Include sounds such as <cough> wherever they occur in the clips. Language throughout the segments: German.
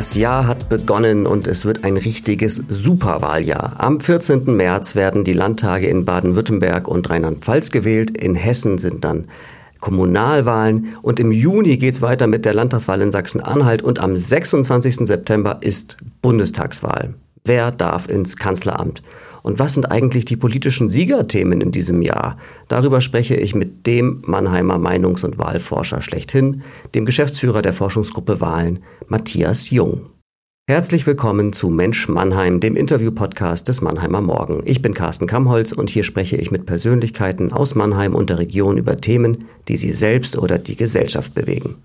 Das Jahr hat begonnen und es wird ein richtiges Superwahljahr. Am 14. März werden die Landtage in Baden-Württemberg und Rheinland-Pfalz gewählt. In Hessen sind dann Kommunalwahlen und im Juni geht's weiter mit der Landtagswahl in Sachsen-Anhalt und am 26. September ist Bundestagswahl. Wer darf ins Kanzleramt? Und was sind eigentlich die politischen Siegerthemen in diesem Jahr? Darüber spreche ich mit dem Mannheimer Meinungs- und Wahlforscher schlechthin, dem Geschäftsführer der Forschungsgruppe Wahlen, Matthias Jung. Herzlich willkommen zu Mensch Mannheim, dem Interview-Podcast des Mannheimer Morgen. Ich bin Carsten Kamholz und hier spreche ich mit Persönlichkeiten aus Mannheim und der Region über Themen, die sie selbst oder die Gesellschaft bewegen.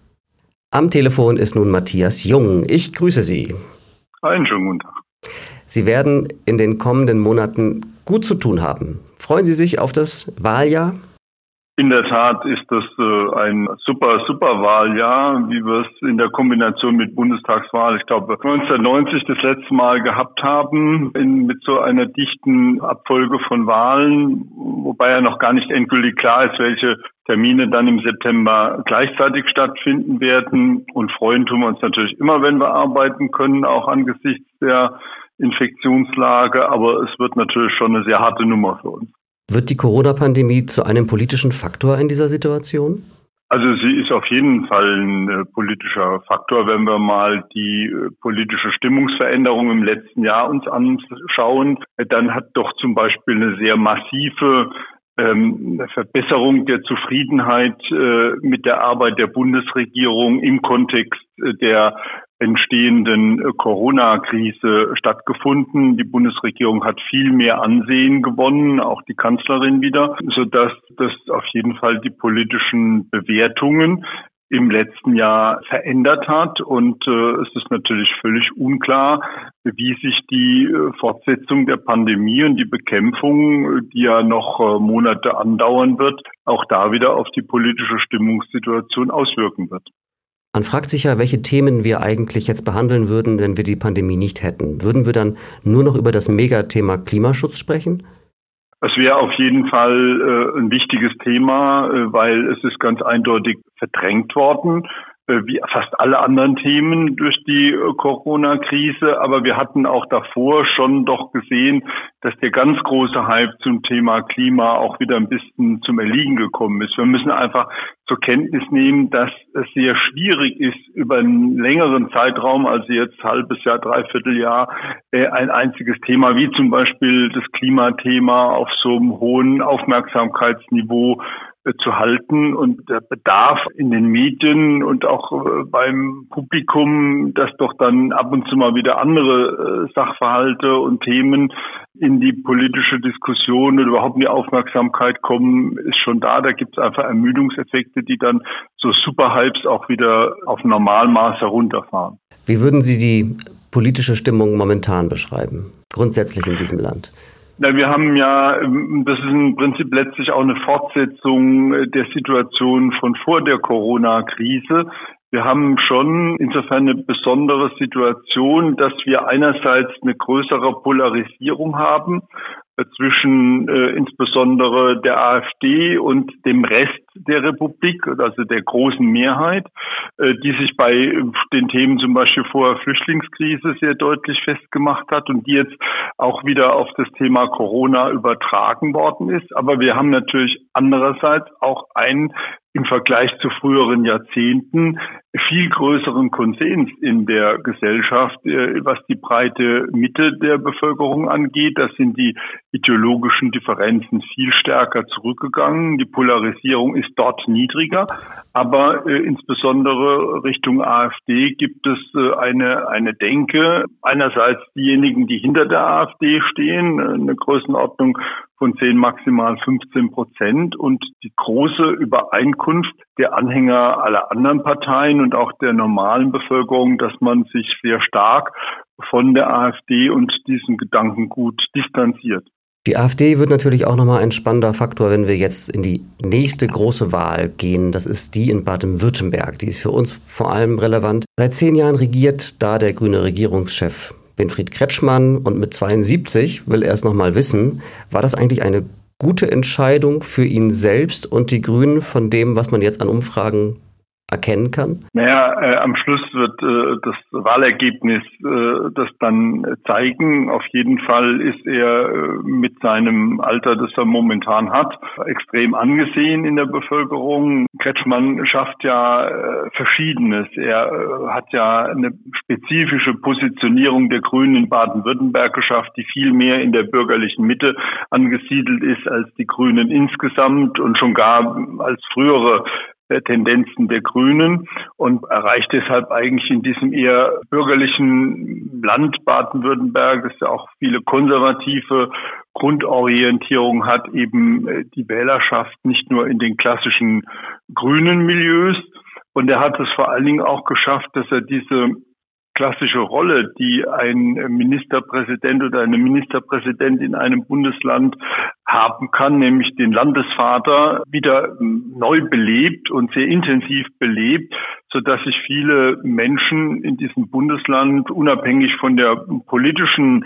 Am Telefon ist nun Matthias Jung. Ich grüße Sie. Einen schönen guten Tag. Sie werden in den kommenden Monaten gut zu tun haben. Freuen Sie sich auf das Wahljahr? In der Tat ist das äh, ein super, super Wahljahr, wie wir es in der Kombination mit Bundestagswahl, ich glaube 1990 das letzte Mal gehabt haben, in, mit so einer dichten Abfolge von Wahlen, wobei ja noch gar nicht endgültig klar ist, welche Termine dann im September gleichzeitig stattfinden werden. Und freuen tun wir uns natürlich immer, wenn wir arbeiten können, auch angesichts der Infektionslage, aber es wird natürlich schon eine sehr harte Nummer für uns. Wird die Corona-Pandemie zu einem politischen Faktor in dieser Situation? Also sie ist auf jeden Fall ein äh, politischer Faktor, wenn wir mal die äh, politische Stimmungsveränderung im letzten Jahr uns anschauen. Dann hat doch zum Beispiel eine sehr massive ähm, Verbesserung der Zufriedenheit äh, mit der Arbeit der Bundesregierung im Kontext äh, der entstehenden äh, Corona-Krise stattgefunden. Die Bundesregierung hat viel mehr Ansehen gewonnen, auch die Kanzlerin wieder, sodass das auf jeden Fall die politischen Bewertungen im letzten Jahr verändert hat. Und äh, es ist natürlich völlig unklar, wie sich die äh, Fortsetzung der Pandemie und die Bekämpfung, die ja noch äh, Monate andauern wird, auch da wieder auf die politische Stimmungssituation auswirken wird. Man fragt sich ja, welche Themen wir eigentlich jetzt behandeln würden, wenn wir die Pandemie nicht hätten. Würden wir dann nur noch über das Megathema Klimaschutz sprechen? Es wäre auf jeden Fall äh, ein wichtiges Thema, äh, weil es ist ganz eindeutig verdrängt worden. Äh, wie fast alle anderen Themen durch die äh, Corona-Krise. Aber wir hatten auch davor schon doch gesehen, dass der ganz große Hype zum Thema Klima auch wieder ein bisschen zum Erliegen gekommen ist. Wir müssen einfach zur Kenntnis nehmen, dass es sehr schwierig ist, über einen längeren Zeitraum, also jetzt halbes Jahr, dreiviertel Jahr, äh, ein einziges Thema wie zum Beispiel das Klimathema auf so einem hohen Aufmerksamkeitsniveau zu halten und der Bedarf in den Medien und auch äh, beim Publikum, dass doch dann ab und zu mal wieder andere äh, Sachverhalte und Themen in die politische Diskussion oder überhaupt in die Aufmerksamkeit kommen, ist schon da. Da gibt es einfach Ermüdungseffekte, die dann so Superhypes auch wieder auf Normalmaß herunterfahren. Wie würden Sie die politische Stimmung momentan beschreiben, grundsätzlich in diesem Land? Na, wir haben ja, ähm, das ist im Prinzip letztlich auch eine Fortsetzung äh, der Situation von vor der Corona-Krise. Wir haben schon insofern eine besondere Situation, dass wir einerseits eine größere Polarisierung haben zwischen äh, insbesondere der AfD und dem Rest der Republik, also der großen Mehrheit, äh, die sich bei den Themen zum Beispiel vor Flüchtlingskrise sehr deutlich festgemacht hat und die jetzt auch wieder auf das Thema Corona übertragen worden ist. Aber wir haben natürlich andererseits auch ein im Vergleich zu früheren Jahrzehnten viel größeren Konsens in der Gesellschaft, äh, was die breite Mitte der Bevölkerung angeht. Das sind die ideologischen Differenzen viel stärker zurückgegangen. Die Polarisierung ist dort niedriger, aber äh, insbesondere Richtung AfD gibt es äh, eine, eine Denke. Einerseits diejenigen, die hinter der AfD stehen, eine Größenordnung von 10, maximal 15 Prozent und die große Übereinkunft der Anhänger aller anderen Parteien und auch der normalen Bevölkerung, dass man sich sehr stark von der AfD und diesem Gedankengut distanziert. Die AfD wird natürlich auch nochmal ein spannender Faktor, wenn wir jetzt in die nächste große Wahl gehen. Das ist die in Baden-Württemberg. Die ist für uns vor allem relevant. Seit zehn Jahren regiert da der grüne Regierungschef Winfried Kretschmann und mit 72 will er es nochmal wissen. War das eigentlich eine gute Entscheidung für ihn selbst und die Grünen von dem, was man jetzt an Umfragen erkennen kann? Naja, äh, am Schluss wird äh, das Wahlergebnis äh, das dann zeigen. Auf jeden Fall ist er äh, mit seinem Alter, das er momentan hat, extrem angesehen in der Bevölkerung. Kretschmann schafft ja äh, Verschiedenes. Er äh, hat ja eine spezifische Positionierung der Grünen in Baden-Württemberg geschafft, die viel mehr in der bürgerlichen Mitte angesiedelt ist als die Grünen insgesamt und schon gar als frühere Tendenzen der Grünen und erreicht deshalb eigentlich in diesem eher bürgerlichen Land Baden-Württemberg, das ja auch viele konservative Grundorientierung hat, eben äh, die Wählerschaft nicht nur in den klassischen grünen Milieus. Und er hat es vor allen Dingen auch geschafft, dass er diese klassische Rolle, die ein Ministerpräsident oder eine Ministerpräsidentin in einem Bundesland haben kann, nämlich den Landesvater, wieder neu belebt und sehr intensiv belebt, so dass sich viele Menschen in diesem Bundesland unabhängig von der politischen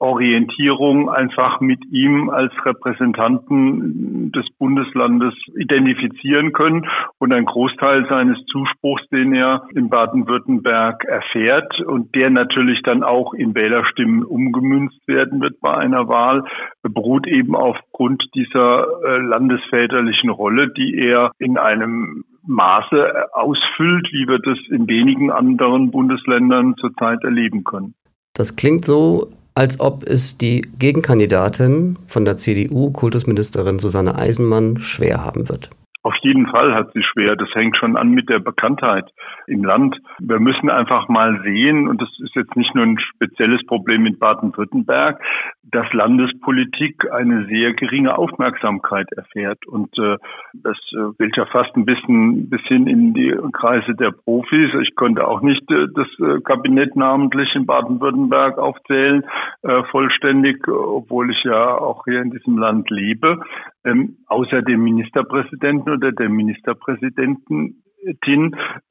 Orientierung einfach mit ihm als Repräsentanten des Bundeslandes identifizieren können und ein Großteil seines Zuspruchs, den er in Baden-Württemberg erfährt und der natürlich dann auch in Wählerstimmen umgemünzt werden wird bei einer Wahl, beruht eben aufgrund dieser äh, landesväterlichen Rolle, die er in einem Maße ausfüllt, wie wir das in wenigen anderen Bundesländern zurzeit erleben können. Das klingt so, als ob es die Gegenkandidatin von der CDU, Kultusministerin Susanne Eisenmann, schwer haben wird. Auf jeden Fall hat sie schwer. Das hängt schon an mit der Bekanntheit im Land. Wir müssen einfach mal sehen, und das ist jetzt nicht nur ein spezielles Problem in Baden-Württemberg, dass Landespolitik eine sehr geringe Aufmerksamkeit erfährt. Und äh, das äh, gilt ja fast ein bisschen bis hin in die Kreise der Profis. Ich konnte auch nicht äh, das äh, Kabinett namentlich in Baden-Württemberg aufzählen, äh, vollständig, obwohl ich ja auch hier in diesem Land lebe. Ähm, außer dem Ministerpräsidenten oder der Ministerpräsidentin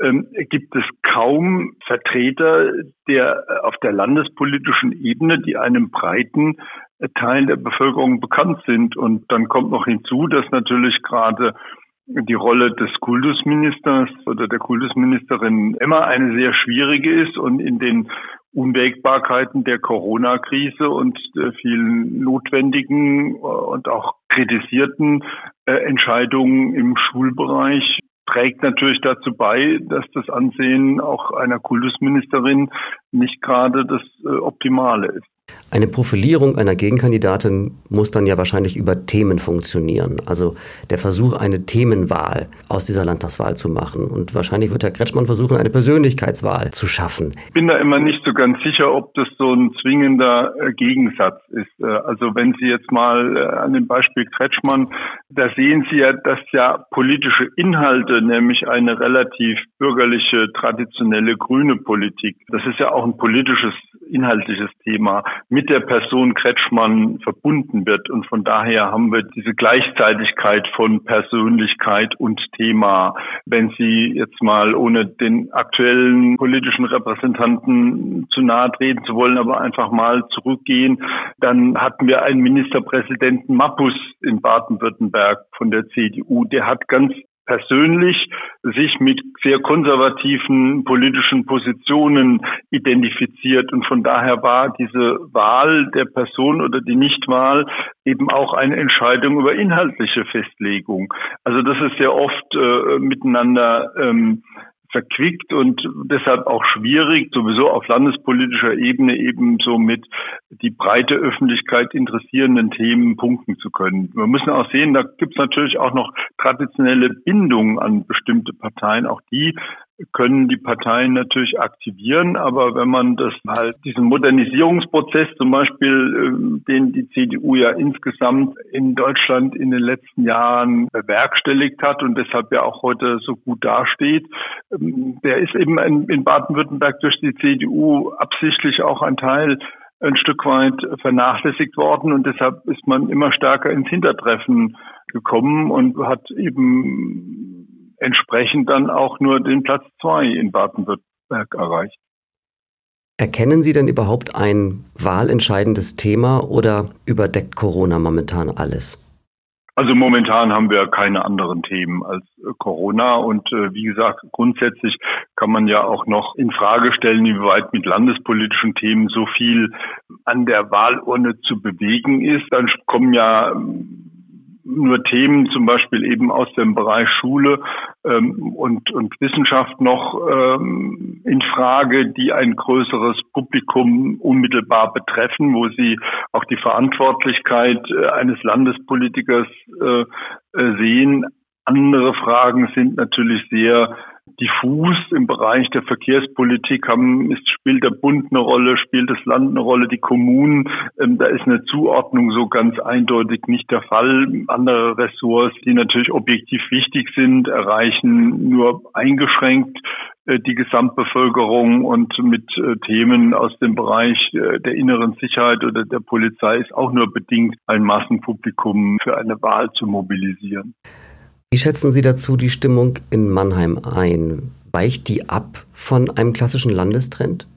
ähm, gibt es kaum Vertreter der auf der landespolitischen Ebene, die einem breiten Teil der Bevölkerung bekannt sind. Und dann kommt noch hinzu, dass natürlich gerade die Rolle des Kultusministers oder der Kultusministerin immer eine sehr schwierige ist und in den Unwägbarkeiten der Corona-Krise und vielen notwendigen und auch kritisierten äh, Entscheidungen im Schulbereich trägt natürlich dazu bei, dass das Ansehen auch einer Kultusministerin nicht gerade das äh, Optimale ist. Eine Profilierung einer Gegenkandidatin muss dann ja wahrscheinlich über Themen funktionieren. Also der Versuch, eine Themenwahl aus dieser Landtagswahl zu machen. Und wahrscheinlich wird Herr Kretschmann versuchen, eine Persönlichkeitswahl zu schaffen. Ich bin da immer nicht so ganz sicher, ob das so ein zwingender äh, Gegensatz ist. Äh, also wenn Sie jetzt mal äh, an dem Beispiel Kretschmann, da sehen Sie ja, dass ja politische Inhalte, nämlich eine relativ bürgerliche, traditionelle grüne Politik, das ist ja auch ein politisches, inhaltliches Thema, mit der Person Kretschmann verbunden wird. Und von daher haben wir diese Gleichzeitigkeit von Persönlichkeit und Thema. Wenn Sie jetzt mal ohne den aktuellen politischen Repräsentanten zu nahe treten zu wollen, aber einfach mal zurückgehen, dann hatten wir einen Ministerpräsidenten Mappus in Baden-Württemberg von der CDU. Der hat ganz persönlich sich mit sehr konservativen politischen Positionen identifiziert. Und von daher war diese Wahl der Person oder die Nichtwahl eben auch eine Entscheidung über inhaltliche Festlegung. Also das ist sehr oft äh, miteinander ähm, verquickt und deshalb auch schwierig, sowieso auf landespolitischer Ebene eben so mit die breite Öffentlichkeit interessierenden Themen punkten zu können. Wir müssen auch sehen, da gibt es natürlich auch noch traditionelle Bindungen an bestimmte Parteien. Auch die können die Parteien natürlich aktivieren, aber wenn man das halt diesen Modernisierungsprozess zum Beispiel, ähm, den die CDU ja insgesamt in Deutschland in den letzten Jahren bewerkstelligt hat und deshalb ja auch heute so gut dasteht, ähm, der ist eben in Baden-Württemberg durch die CDU absichtlich auch ein Teil ein Stück weit vernachlässigt worden und deshalb ist man immer stärker ins Hintertreffen gekommen und hat eben entsprechend dann auch nur den Platz zwei in Baden-Württemberg erreicht. Erkennen Sie denn überhaupt ein wahlentscheidendes Thema oder überdeckt Corona momentan alles? Also momentan haben wir keine anderen Themen als äh, Corona und äh, wie gesagt, grundsätzlich kann man ja auch noch in Frage stellen, inwieweit mit landespolitischen Themen so viel an der Wahlurne zu bewegen ist. Dann kommen ja nur Themen zum Beispiel eben aus dem Bereich Schule ähm, und, und Wissenschaft noch ähm, in Frage, die ein größeres Publikum unmittelbar betreffen, wo sie auch die Verantwortlichkeit äh, eines Landespolitikers äh, äh sehen. Andere Fragen sind natürlich sehr diffus im Bereich der Verkehrspolitik haben, ist, spielt der Bund eine Rolle, spielt das Land eine Rolle, die Kommunen. Ähm, da ist eine Zuordnung so ganz eindeutig nicht der Fall. Andere Ressorts, die natürlich objektiv wichtig sind, erreichen nur eingeschränkt äh, die Gesamtbevölkerung und mit äh, Themen aus dem Bereich äh, der inneren Sicherheit oder der Polizei ist auch nur bedingt ein Massenpublikum für eine Wahl zu mobilisieren. Wie schätzen Sie dazu die Stimmung in Mannheim ein? Weicht die ab von einem klassischen Landestrend?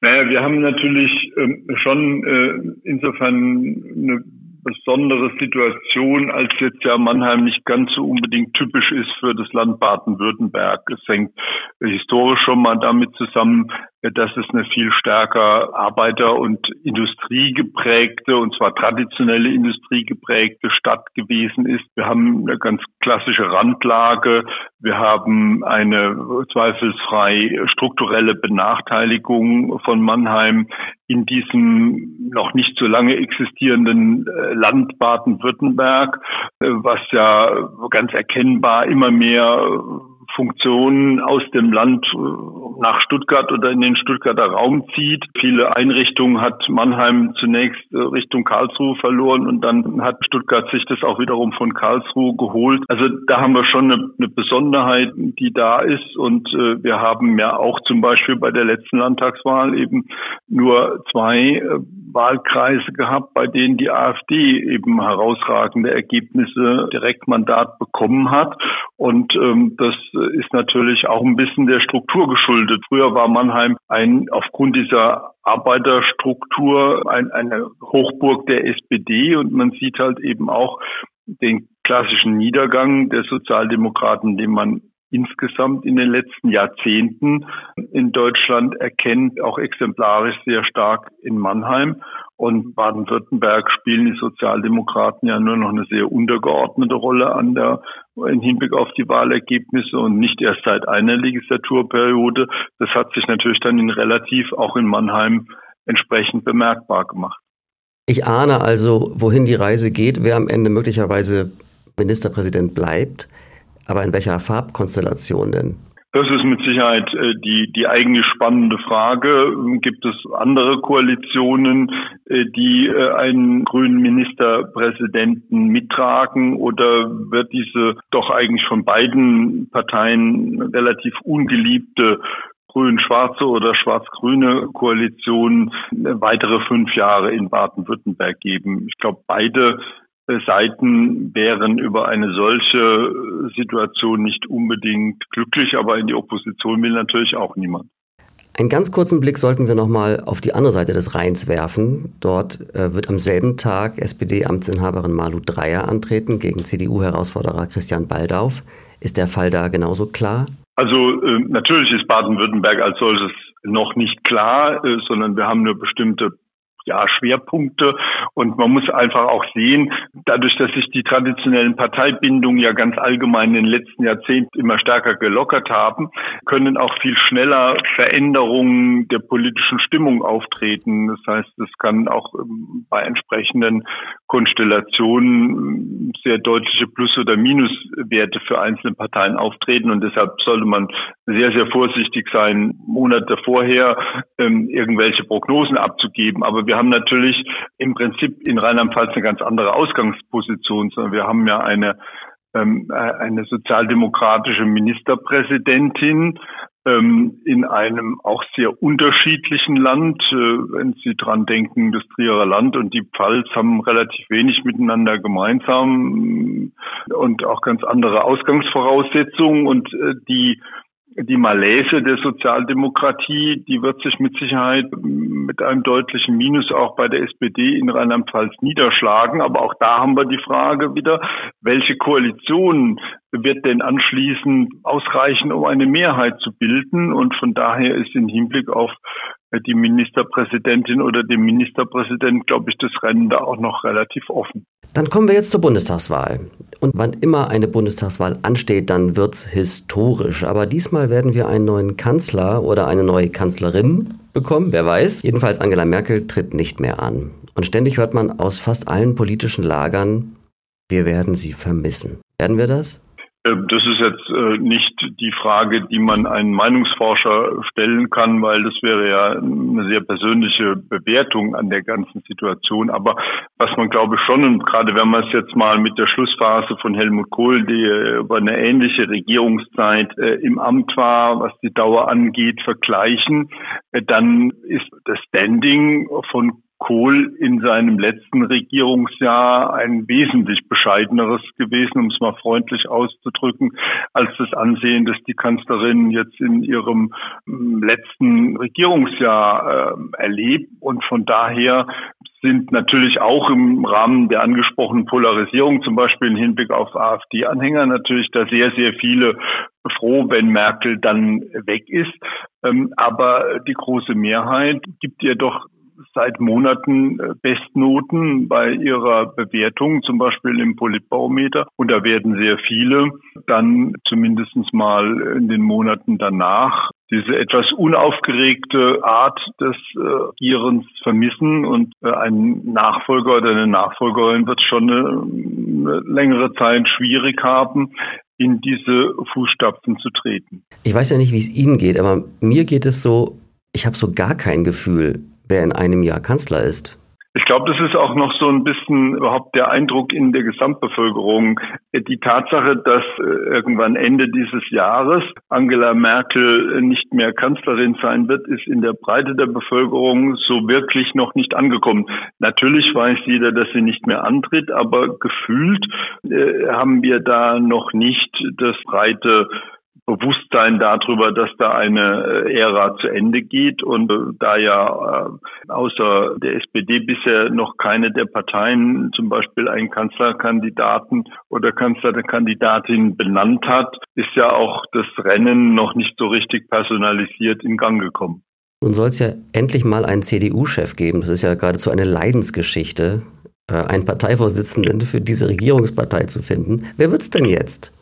Naja, wir haben natürlich ähm, schon äh, insofern eine besondere Situation, als jetzt ja Mannheim nicht ganz so unbedingt typisch ist für das Land Baden-Württemberg. Es hängt historisch schon mal damit zusammen, dass es eine viel stärker Arbeiter- und Industriegeprägte, und zwar traditionelle Industriegeprägte Stadt gewesen ist. Wir haben eine ganz klassische Randlage. Wir haben eine zweifelsfrei strukturelle Benachteiligung von Mannheim in diesem noch nicht so lange existierenden äh, Land Baden-Württemberg, äh, was ja ganz erkennbar immer mehr Funktionen aus dem Land äh, nach Stuttgart oder in den Stuttgarter Raum zieht. Viele Einrichtungen hat Mannheim zunächst äh, Richtung Karlsruhe verloren und dann hat Stuttgart sich das auch wiederum von Karlsruhe geholt. Also da haben wir schon eine, eine Besonderheit, die da ist und äh, wir haben ja auch zum Beispiel bei der letzten Landtagswahl eben nur zwei Wahlkreise gehabt, bei denen die AfD eben herausragende Ergebnisse Direktmandat bekommen hat. Und ähm, das ist natürlich auch ein bisschen der Struktur geschuldet. Früher war Mannheim ein aufgrund dieser Arbeiterstruktur ein, eine Hochburg der SPD und man sieht halt eben auch den klassischen Niedergang der Sozialdemokraten, den man insgesamt in den letzten Jahrzehnten in Deutschland erkennt, auch exemplarisch sehr stark in Mannheim. Und Baden-Württemberg spielen die Sozialdemokraten ja nur noch eine sehr untergeordnete Rolle an der, im Hinblick auf die Wahlergebnisse und nicht erst seit einer Legislaturperiode. Das hat sich natürlich dann in relativ auch in Mannheim entsprechend bemerkbar gemacht. Ich ahne also, wohin die Reise geht, wer am Ende möglicherweise Ministerpräsident bleibt. Aber in welcher Farbkonstellation denn? Das ist mit Sicherheit äh, die, die eigentlich spannende Frage. Gibt es andere Koalitionen, äh, die äh, einen grünen Ministerpräsidenten mittragen oder wird diese doch eigentlich von beiden Parteien relativ ungeliebte grün-schwarze oder schwarz-grüne Koalition weitere fünf Jahre in Baden-Württemberg geben? Ich glaube, beide Seiten wären über eine solche Situation nicht unbedingt glücklich, aber in die Opposition will natürlich auch niemand. Einen ganz kurzen Blick sollten wir nochmal auf die andere Seite des Rheins werfen. Dort äh, wird am selben Tag SPD-Amtsinhaberin Malu Dreyer antreten gegen CDU-Herausforderer Christian Baldauf. Ist der Fall da genauso klar? Also äh, natürlich ist Baden-Württemberg als solches noch nicht klar, äh, sondern wir haben nur bestimmte ja, Schwerpunkte. Und man muss einfach auch sehen, dadurch, dass sich die traditionellen Parteibindungen ja ganz allgemein in den letzten Jahrzehnten immer stärker gelockert haben, können auch viel schneller Veränderungen der politischen Stimmung auftreten. Das heißt, es kann auch ähm, bei entsprechenden Konstellationen sehr deutliche Plus- oder Minuswerte für einzelne Parteien auftreten. Und deshalb sollte man sehr, sehr vorsichtig sein, Monate vorher ähm, irgendwelche Prognosen abzugeben. Aber wir haben natürlich im Prinzip in Rheinland-Pfalz eine ganz andere Ausgangsposition, sondern wir haben ja eine ähm, äh, eine sozialdemokratische Ministerpräsidentin ähm, in einem auch sehr unterschiedlichen Land. Äh, wenn Sie dran denken, das Trierer Land und die Pfalz haben relativ wenig miteinander gemeinsam und auch ganz andere Ausgangsvoraussetzungen und äh, die die Malaise der Sozialdemokratie, die wird sich mit Sicherheit mit einem deutlichen Minus auch bei der SPD in Rheinland-Pfalz niederschlagen. Aber auch da haben wir die Frage wieder, welche Koalition wird denn anschließend ausreichen, um eine Mehrheit zu bilden? Und von daher ist im Hinblick auf die Ministerpräsidentin oder dem Ministerpräsident, glaube ich, das Rennen da auch noch relativ offen. Dann kommen wir jetzt zur Bundestagswahl. Und wann immer eine Bundestagswahl ansteht, dann wird's historisch. Aber diesmal werden wir einen neuen Kanzler oder eine neue Kanzlerin bekommen, wer weiß. Jedenfalls Angela Merkel tritt nicht mehr an. Und ständig hört man aus fast allen politischen Lagern, wir werden sie vermissen. Werden wir das? Äh, das ist jetzt äh, nicht die Frage, die man einen Meinungsforscher stellen kann, weil das wäre ja eine sehr persönliche Bewertung an der ganzen Situation. Aber was man glaube ich schon, und gerade wenn man es jetzt mal mit der Schlussphase von Helmut Kohl, die über eine ähnliche Regierungszeit äh, im Amt war, was die Dauer angeht, vergleichen, dann ist das Standing von Kohl in seinem letzten Regierungsjahr ein wesentlich bescheideneres gewesen, um es mal freundlich auszudrücken, als das Ansehen, das die Kanzlerin jetzt in ihrem hm, letzten Regierungsjahr äh, erlebt. Und von daher sind natürlich auch im Rahmen der angesprochenen Polarisierung, zum Beispiel im Hinblick auf AfD-Anhänger, natürlich da sehr, sehr viele froh, wenn Merkel dann weg ist. Ähm, aber die große Mehrheit gibt ihr doch seit Monaten äh, Bestnoten bei ihrer Bewertung, zum Beispiel im Politbarometer. Und da werden sehr viele dann zumindest mal in den Monaten danach diese etwas unaufgeregte Art des Regierens äh, vermissen und äh, ein Nachfolger oder eine Nachfolgerin wird schon eine, eine längere Zeit schwierig haben, in diese Fußstapfen zu treten. Ich weiß ja nicht, wie es Ihnen geht, aber mir geht es so, ich habe so gar kein Gefühl, wer in einem Jahr Kanzler ist. Ich glaube, das ist auch noch so ein bisschen überhaupt der Eindruck in der Gesamtbevölkerung. Die Tatsache, dass äh, irgendwann Ende dieses Jahres Angela Merkel nicht mehr Kanzlerin sein wird, ist in der Breite der Bevölkerung so wirklich noch nicht angekommen. Natürlich weiß jeder, dass sie nicht mehr antritt, aber gefühlt äh, haben wir da noch nicht das breite Bewusstsein darüber, dass da eine äh, Ära zu Ende geht und äh, da ja äh, außer der SPD bisher noch keine der Parteien zum Beispiel einen Kanzlerkandidaten oder Kanzlerkandidatin benannt hat, ist ja auch das Rennen noch nicht so richtig personalisiert in Gang gekommen. Nun soll es ja endlich mal einen CDU-Chef geben. Das ist ja geradezu eine Leidensgeschichte, einen Parteivorsitzenden für diese Regierungspartei zu finden. Wer wird's denn jetzt?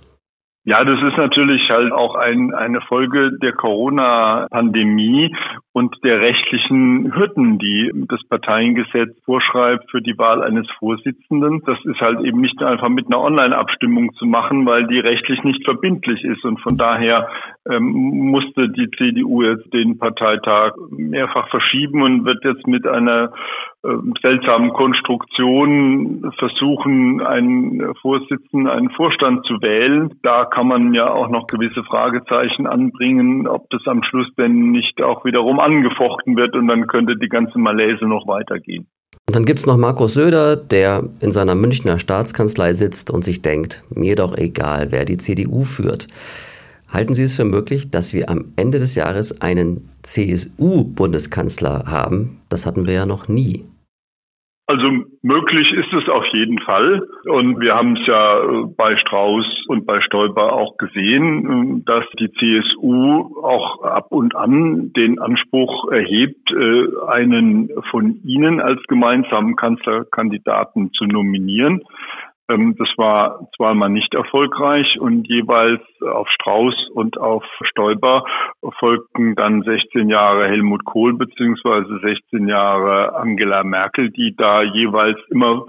Ja, das ist natürlich halt auch ein, eine Folge der Corona-Pandemie und der rechtlichen Hürden, die das Parteiengesetz vorschreibt für die Wahl eines Vorsitzenden. Das ist halt eben nicht einfach mit einer Online-Abstimmung zu machen, weil die rechtlich nicht verbindlich ist. Und von daher ähm, musste die CDU jetzt den Parteitag mehrfach verschieben und wird jetzt mit einer seltsamen Konstruktion versuchen, einen Vorsitzenden, einen Vorstand zu wählen. Da kann man ja auch noch gewisse Fragezeichen anbringen, ob das am Schluss denn nicht auch wiederum angefochten wird und dann könnte die ganze Malaise noch weitergehen. Und dann gibt es noch Markus Söder, der in seiner Münchner Staatskanzlei sitzt und sich denkt, mir doch egal, wer die CDU führt. Halten Sie es für möglich, dass wir am Ende des Jahres einen CSU-Bundeskanzler haben? Das hatten wir ja noch nie. Also möglich ist es auf jeden Fall. Und wir haben es ja äh, bei Strauß und bei Stoiber auch gesehen, äh, dass die CSU auch ab und an den Anspruch erhebt, äh, einen von ihnen als gemeinsamen Kanzlerkandidaten zu nominieren. Ähm, das war zweimal nicht erfolgreich und jeweils auf Strauß und auf Stoiber folgten dann 16 Jahre Helmut Kohl beziehungsweise 16 Jahre Angela Merkel, die da jeweils immer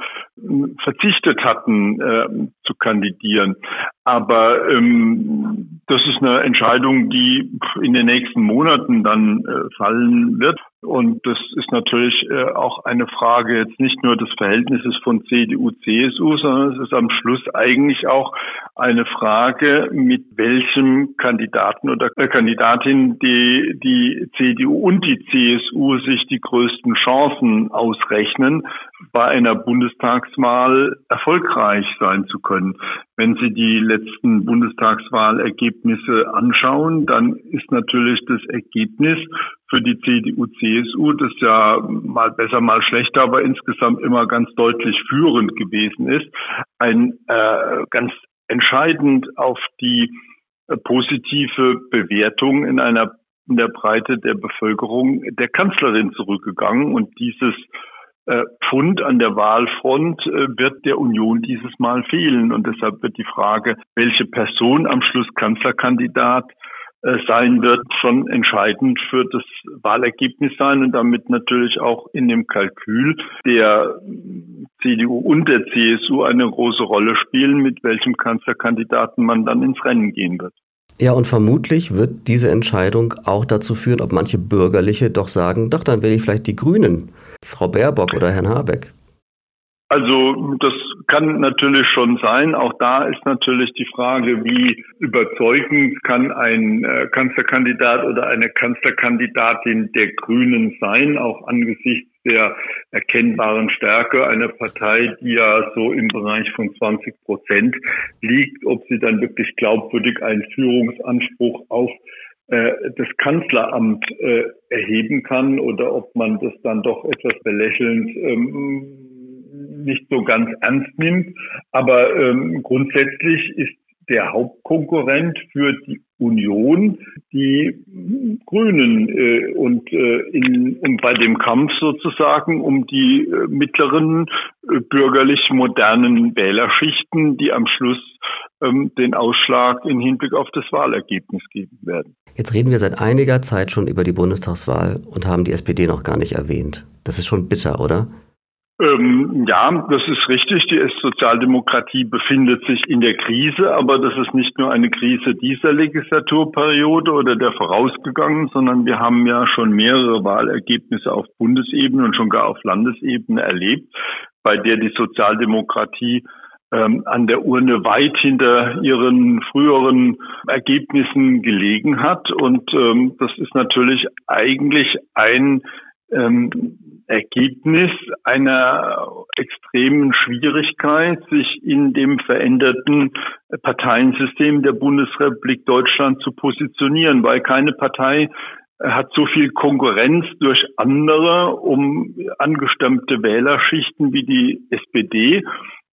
verzichtet hatten äh, zu kandidieren. Aber ähm, das ist eine Entscheidung, die in den nächsten Monaten dann äh, fallen wird. Und das ist natürlich äh, auch eine Frage jetzt nicht nur des Verhältnisses von CDU, CSU, sondern es ist am Schluss eigentlich auch eine Frage, mit welchem Kandidaten oder äh, Kandidatin die, die CDU und die CSU sich die größten Chancen ausrechnen bei einer Bundestags Bundestagswahl erfolgreich sein zu können. Wenn Sie die letzten Bundestagswahlergebnisse anschauen, dann ist natürlich das Ergebnis für die CDU, CSU, das ja mal besser, mal schlechter, aber insgesamt immer ganz deutlich führend gewesen ist, ein äh, ganz entscheidend auf die äh, positive Bewertung in einer in der Breite der Bevölkerung der Kanzlerin zurückgegangen und dieses Pfund an der Wahlfront äh, wird der Union dieses Mal fehlen. Und deshalb wird die Frage, welche Person am Schluss Kanzlerkandidat äh, sein wird, schon entscheidend für das Wahlergebnis sein und damit natürlich auch in dem Kalkül der CDU und der CSU eine große Rolle spielen, mit welchem Kanzlerkandidaten man dann ins Rennen gehen wird. Ja, und vermutlich wird diese Entscheidung auch dazu führen, ob manche Bürgerliche doch sagen, doch, dann will ich vielleicht die Grünen, Frau Baerbock oder Herrn Habeck. Also das kann natürlich schon sein. Auch da ist natürlich die Frage, wie überzeugend kann ein äh, Kanzlerkandidat oder eine Kanzlerkandidatin der Grünen sein, auch angesichts der erkennbaren Stärke einer Partei, die ja so im Bereich von 20 Prozent liegt, ob sie dann wirklich glaubwürdig einen Führungsanspruch auf das Kanzleramt äh, erheben kann oder ob man das dann doch etwas belächelnd ähm, nicht so ganz ernst nimmt. Aber ähm, grundsätzlich ist der Hauptkonkurrent für die Union die Grünen äh, und, äh, in, und bei dem Kampf sozusagen um die äh, mittleren äh, bürgerlich modernen Wählerschichten, die am Schluss den Ausschlag in Hinblick auf das Wahlergebnis geben werden. Jetzt reden wir seit einiger Zeit schon über die Bundestagswahl und haben die SPD noch gar nicht erwähnt. Das ist schon bitter, oder? Ähm, ja, das ist richtig. Die Sozialdemokratie befindet sich in der Krise, aber das ist nicht nur eine Krise dieser Legislaturperiode oder der vorausgegangen, sondern wir haben ja schon mehrere Wahlergebnisse auf Bundesebene und schon gar auf Landesebene erlebt, bei der die Sozialdemokratie ähm, an der Urne weit hinter ihren früheren Ergebnissen gelegen hat. Und ähm, das ist natürlich eigentlich ein ähm, Ergebnis einer extremen Schwierigkeit, sich in dem veränderten Parteiensystem der Bundesrepublik Deutschland zu positionieren, weil keine Partei hat so viel Konkurrenz durch andere um angestammte Wählerschichten wie die SPD.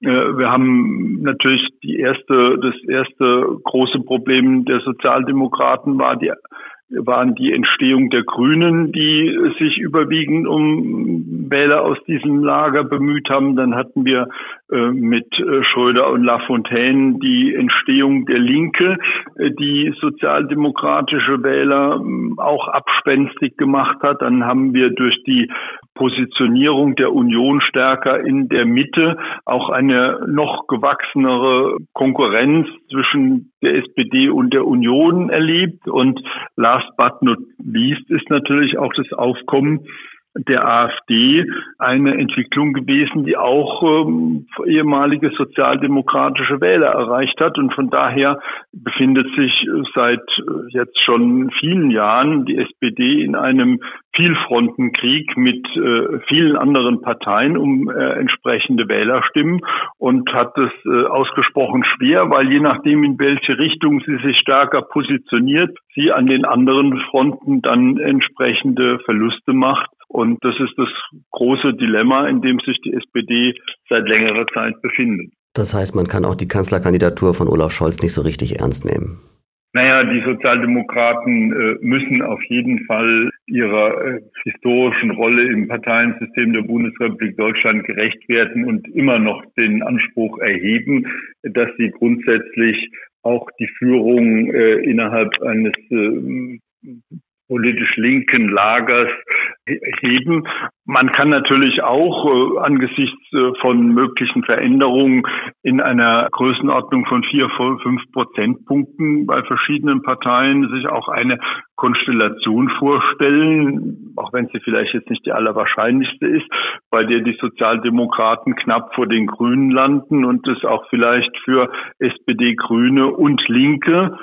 Äh, wir haben natürlich die erste, das erste große Problem der Sozialdemokraten war die waren die Entstehung der Grünen, die sich überwiegend um Wähler aus diesem Lager bemüht haben. Dann hatten wir äh, mit äh, Schröder und Lafontaine die Entstehung der Linke, äh, die sozialdemokratische Wähler äh, auch abspenstig gemacht hat. Dann haben wir durch die Positionierung der Union stärker in der Mitte auch eine noch gewachsenere Konkurrenz zwischen der SPD und der Union erlebt. Und last but not least ist natürlich auch das Aufkommen der AfD eine Entwicklung gewesen, die auch ähm, ehemalige sozialdemokratische Wähler erreicht hat. Und von daher befindet sich seit äh, jetzt schon vielen Jahren die SPD in einem Vielfrontenkrieg mit äh, vielen anderen Parteien um äh, entsprechende Wählerstimmen und hat es äh, ausgesprochen schwer, weil je nachdem, in welche Richtung sie sich stärker positioniert, sie an den anderen Fronten dann entsprechende Verluste macht. Und das ist das große Dilemma, in dem sich die SPD seit längerer Zeit befindet. Das heißt, man kann auch die Kanzlerkandidatur von Olaf Scholz nicht so richtig ernst nehmen. Naja, die Sozialdemokraten äh, müssen auf jeden Fall ihrer äh, historischen Rolle im Parteiensystem der Bundesrepublik Deutschland gerecht werden und immer noch den Anspruch erheben, dass sie grundsätzlich auch die Führung äh, innerhalb eines äh, politisch linken Lagers heben. Man kann natürlich auch äh, angesichts äh, von möglichen Veränderungen in einer Größenordnung von vier, fünf Prozentpunkten bei verschiedenen Parteien sich auch eine Konstellation vorstellen, auch wenn sie vielleicht jetzt nicht die allerwahrscheinlichste ist, bei der die Sozialdemokraten knapp vor den Grünen landen und es auch vielleicht für SPD, Grüne und Linke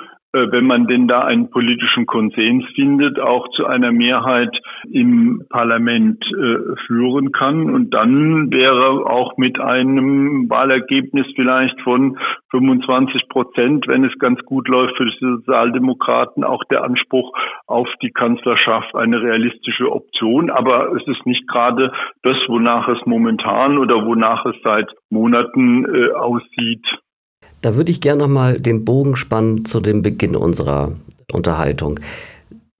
wenn man denn da einen politischen Konsens findet, auch zu einer Mehrheit im Parlament äh, führen kann. Und dann wäre auch mit einem Wahlergebnis vielleicht von 25 Prozent, wenn es ganz gut läuft für die Sozialdemokraten, auch der Anspruch auf die Kanzlerschaft eine realistische Option. Aber es ist nicht gerade das, wonach es momentan oder wonach es seit Monaten äh, aussieht. Da würde ich gerne nochmal den Bogen spannen zu dem Beginn unserer Unterhaltung.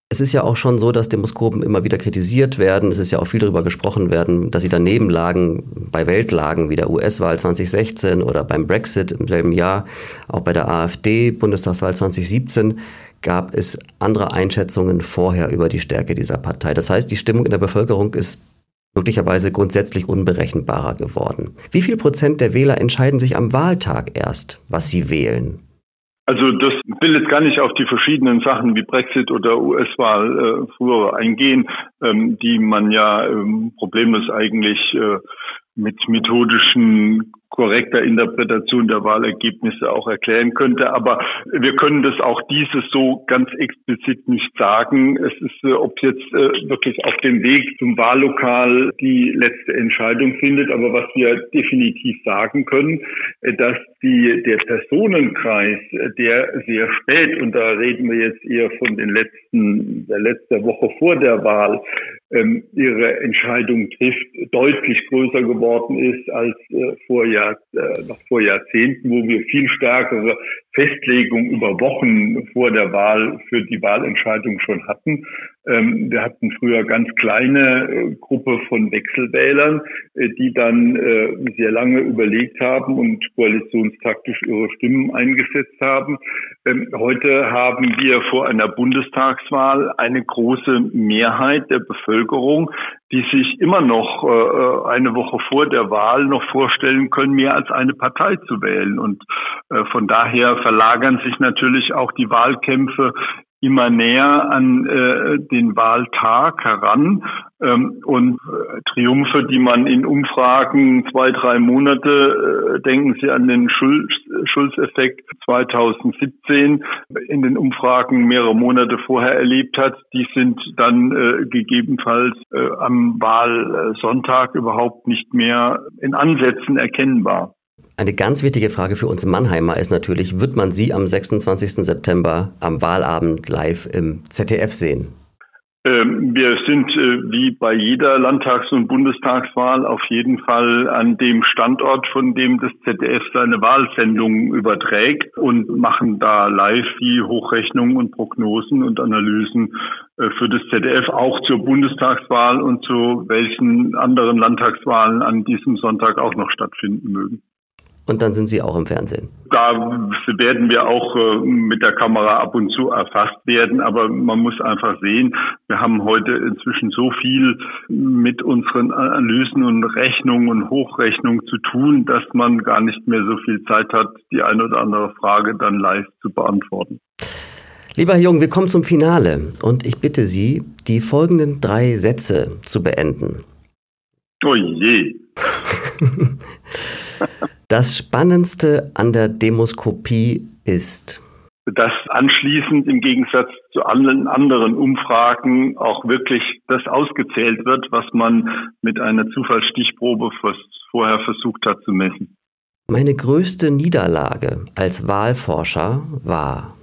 Es ist ja auch schon so, dass Demoskopen immer wieder kritisiert werden. Es ist ja auch viel darüber gesprochen werden, dass sie daneben lagen bei Weltlagen wie der US-Wahl 2016 oder beim Brexit im selben Jahr. Auch bei der AfD Bundestagswahl 2017 gab es andere Einschätzungen vorher über die Stärke dieser Partei. Das heißt, die Stimmung in der Bevölkerung ist möglicherweise grundsätzlich unberechenbarer geworden. Wie viel Prozent der Wähler entscheiden sich am Wahltag erst, was sie wählen? Also das will jetzt gar nicht auf die verschiedenen Sachen wie Brexit oder US-Wahl äh, früher eingehen, ähm, die man ja ähm, problemlos eigentlich äh, mit methodischen korrekter Interpretation der Wahlergebnisse auch erklären könnte. Aber wir können das auch dieses so ganz explizit nicht sagen. Es ist, äh, ob jetzt äh, wirklich auf dem Weg zum Wahllokal die letzte Entscheidung findet. Aber was wir definitiv sagen können, äh, dass die, der Personenkreis, der sehr spät, und da reden wir jetzt eher von den letzten, der letzten Woche vor der Wahl, ähm, ihre Entscheidung trifft, deutlich größer geworden ist als äh, vor, Jahr, äh, noch vor Jahrzehnten, wo wir viel stärkere Festlegung über Wochen vor der Wahl für die Wahlentscheidung schon hatten. Ähm, wir hatten früher ganz kleine äh, Gruppe von Wechselwählern, äh, die dann äh, sehr lange überlegt haben und koalitionstaktisch ihre Stimmen eingesetzt haben. Ähm, heute haben wir vor einer Bundestagswahl eine große Mehrheit der Bevölkerung, die sich immer noch eine Woche vor der Wahl noch vorstellen können, mehr als eine Partei zu wählen. Und von daher verlagern sich natürlich auch die Wahlkämpfe immer näher an äh, den Wahltag heran. Ähm, und äh, Triumphe, die man in Umfragen zwei, drei Monate, äh, denken Sie an den Schulz, Schulz-Effekt 2017, in den Umfragen mehrere Monate vorher erlebt hat, die sind dann äh, gegebenenfalls äh, am Wahlsonntag überhaupt nicht mehr in Ansätzen erkennbar. Eine ganz wichtige Frage für uns Mannheimer ist natürlich, wird man Sie am 26. September am Wahlabend live im ZDF sehen? Ähm, wir sind äh, wie bei jeder Landtags- und Bundestagswahl auf jeden Fall an dem Standort, von dem das ZDF seine Wahlsendungen überträgt und machen da live die Hochrechnungen und Prognosen und Analysen äh, für das ZDF auch zur Bundestagswahl und zu welchen anderen Landtagswahlen an diesem Sonntag auch noch stattfinden mögen. Und dann sind Sie auch im Fernsehen. Da werden wir auch äh, mit der Kamera ab und zu erfasst werden, aber man muss einfach sehen, wir haben heute inzwischen so viel mit unseren Analysen und Rechnungen und Hochrechnungen zu tun, dass man gar nicht mehr so viel Zeit hat, die eine oder andere Frage dann live zu beantworten. Lieber Herr Jung, wir kommen zum Finale und ich bitte Sie, die folgenden drei Sätze zu beenden. Oh je. <laughs> Das Spannendste an der Demoskopie ist, dass anschließend im Gegensatz zu allen anderen Umfragen auch wirklich das ausgezählt wird, was man mit einer Zufallsstichprobe vorher versucht hat zu messen. Meine größte Niederlage als Wahlforscher war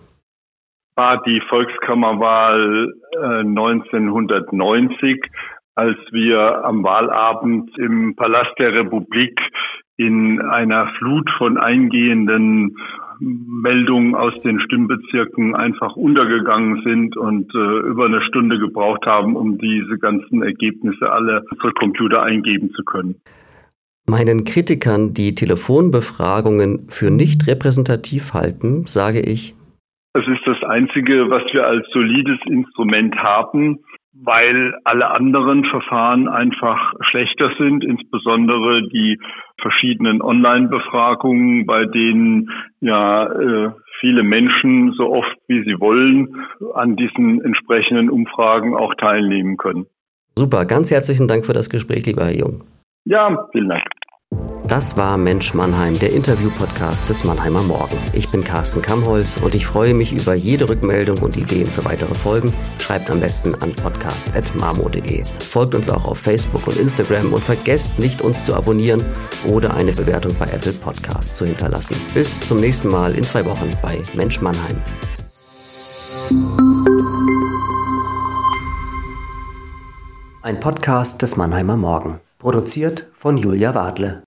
war die Volkskammerwahl äh, 1990, als wir am Wahlabend im Palast der Republik in einer Flut von eingehenden Meldungen aus den Stimmbezirken einfach untergegangen sind und äh, über eine Stunde gebraucht haben, um diese ganzen Ergebnisse alle für Computer eingeben zu können. Meinen Kritikern, die Telefonbefragungen für nicht repräsentativ halten, sage ich, es ist das Einzige, was wir als solides Instrument haben, weil alle anderen Verfahren einfach schlechter sind, insbesondere die verschiedenen Online-Befragungen, bei denen ja äh, viele Menschen so oft wie sie wollen an diesen entsprechenden Umfragen auch teilnehmen können. Super, ganz herzlichen Dank für das Gespräch, lieber Herr Jung. Ja, vielen Dank. Das war Mensch Mannheim, der Interview-Podcast des Mannheimer Morgen. Ich bin Carsten Kamholz und ich freue mich über jede Rückmeldung und Ideen für weitere Folgen. Schreibt am besten an podcast.marmo.de. Folgt uns auch auf Facebook und Instagram und vergesst nicht, uns zu abonnieren oder eine Bewertung bei Apple Podcasts zu hinterlassen. Bis zum nächsten Mal in zwei Wochen bei Mensch Mannheim. Ein Podcast des Mannheimer Morgen. Produziert von Julia Wadle.